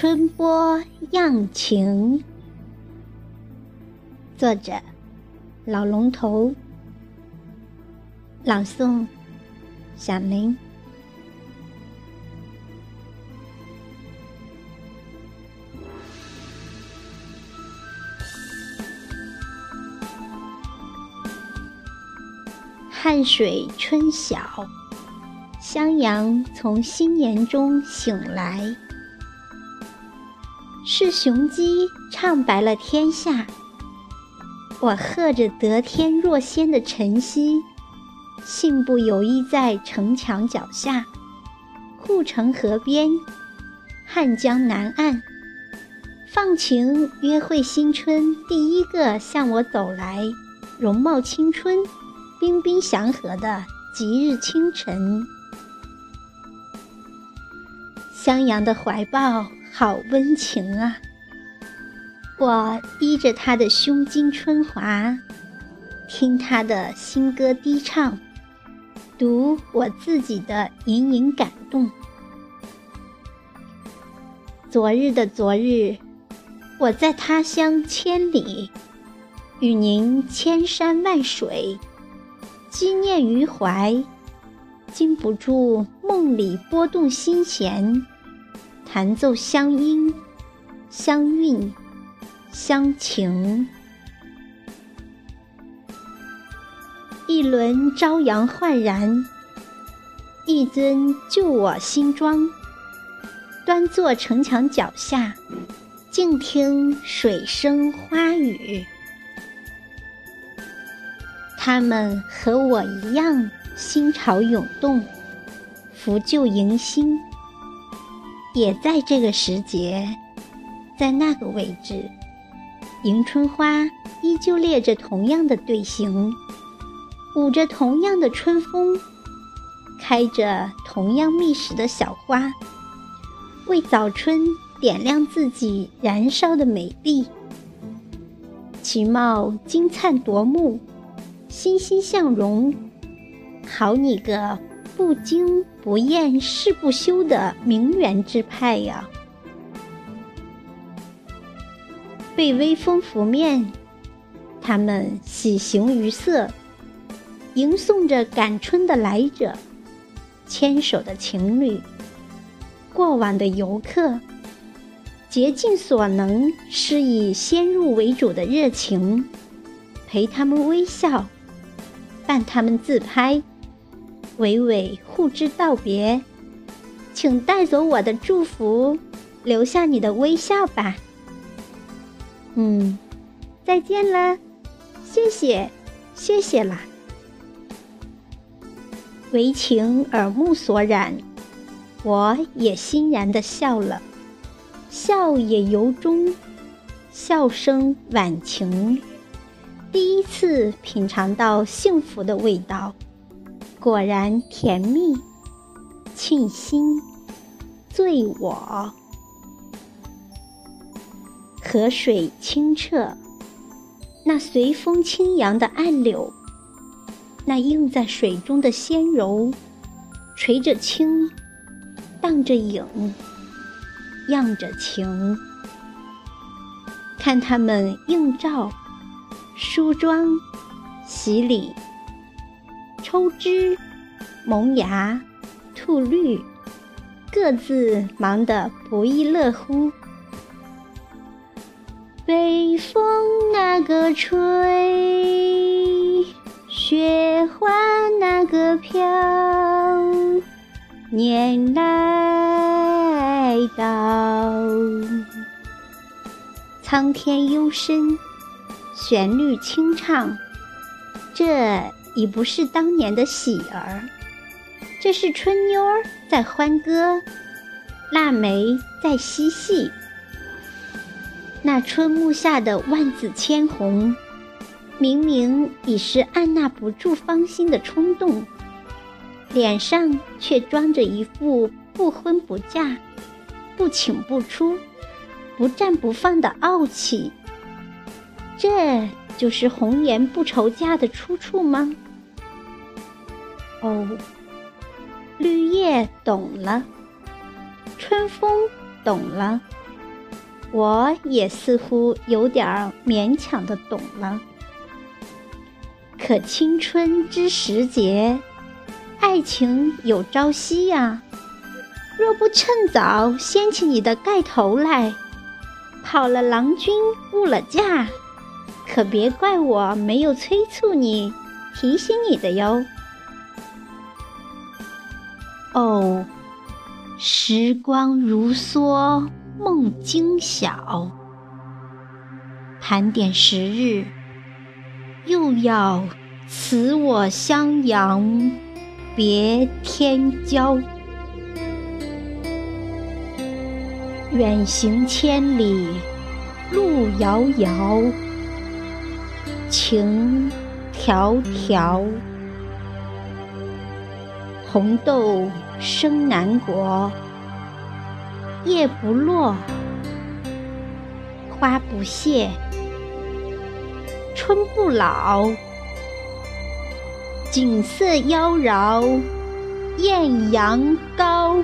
春波漾情，作者：老龙头，朗诵：小林。汉水春晓，襄阳从新年中醒来。是雄鸡唱白了天下，我和着得天若仙的晨曦，信步游弋在城墙脚下，护城河边，汉江南岸，放晴约会新春第一个向我走来，容貌青春，彬彬祥和的吉日清晨。襄阳的怀抱。好温情啊！我依着他的胸襟春华，听他的新歌低唱，读我自己的隐隐感动。昨日的昨日，我在他乡千里，与您千山万水，积念于怀，禁不住梦里拨动心弦。弹奏相音，相韵，相情。一轮朝阳焕然，一尊旧我新装。端坐城墙脚下，静听水声花语。他们和我一样，心潮涌动，扶旧迎新。也在这个时节，在那个位置，迎春花依旧列着同样的队形，舞着同样的春风，开着同样觅食的小花，为早春点亮自己燃烧的美丽。其貌金灿夺目，欣欣向荣，好你个！不惊不厌是不休的名媛之派呀！被微风拂面，他们喜形于色，迎送着赶春的来者，牵手的情侣，过往的游客，竭尽所能施以先入为主的热情，陪他们微笑，伴他们自拍。娓娓互致道别，请带走我的祝福，留下你的微笑吧。嗯，再见了，谢谢，谢谢啦。为情耳目所染，我也欣然的笑了，笑也由衷，笑声婉情，第一次品尝到幸福的味道。果然甜蜜，沁心，醉我。河水清澈，那随风轻扬的岸柳，那映在水中的纤柔，垂着青，荡着影，漾着情。看他们映照、梳妆、洗礼。抽枝、萌芽、吐绿，各自忙得不亦乐乎。北风那个吹，雪花那个飘，年来到，苍天幽深，旋律清唱，这。已不是当年的喜儿，这是春妞儿在欢歌，腊梅在嬉戏。那春幕下的万紫千红，明明已是按捺不住芳心的冲动，脸上却装着一副不婚不嫁、不请不出、不战不放的傲气。这就是红颜不愁嫁的出处吗？哦，绿叶懂了，春风懂了，我也似乎有点勉强的懂了。可青春之时节，爱情有朝夕呀。若不趁早掀起你的盖头来，跑了郎君误了驾，可别怪我没有催促你、提醒你的哟。哦，时光如梭，梦惊晓。盘点时日，又要辞我襄阳，别天骄。远行千里，路遥遥，情迢迢。红豆生南国，叶不落，花不谢，春不老，景色妖娆，艳阳高。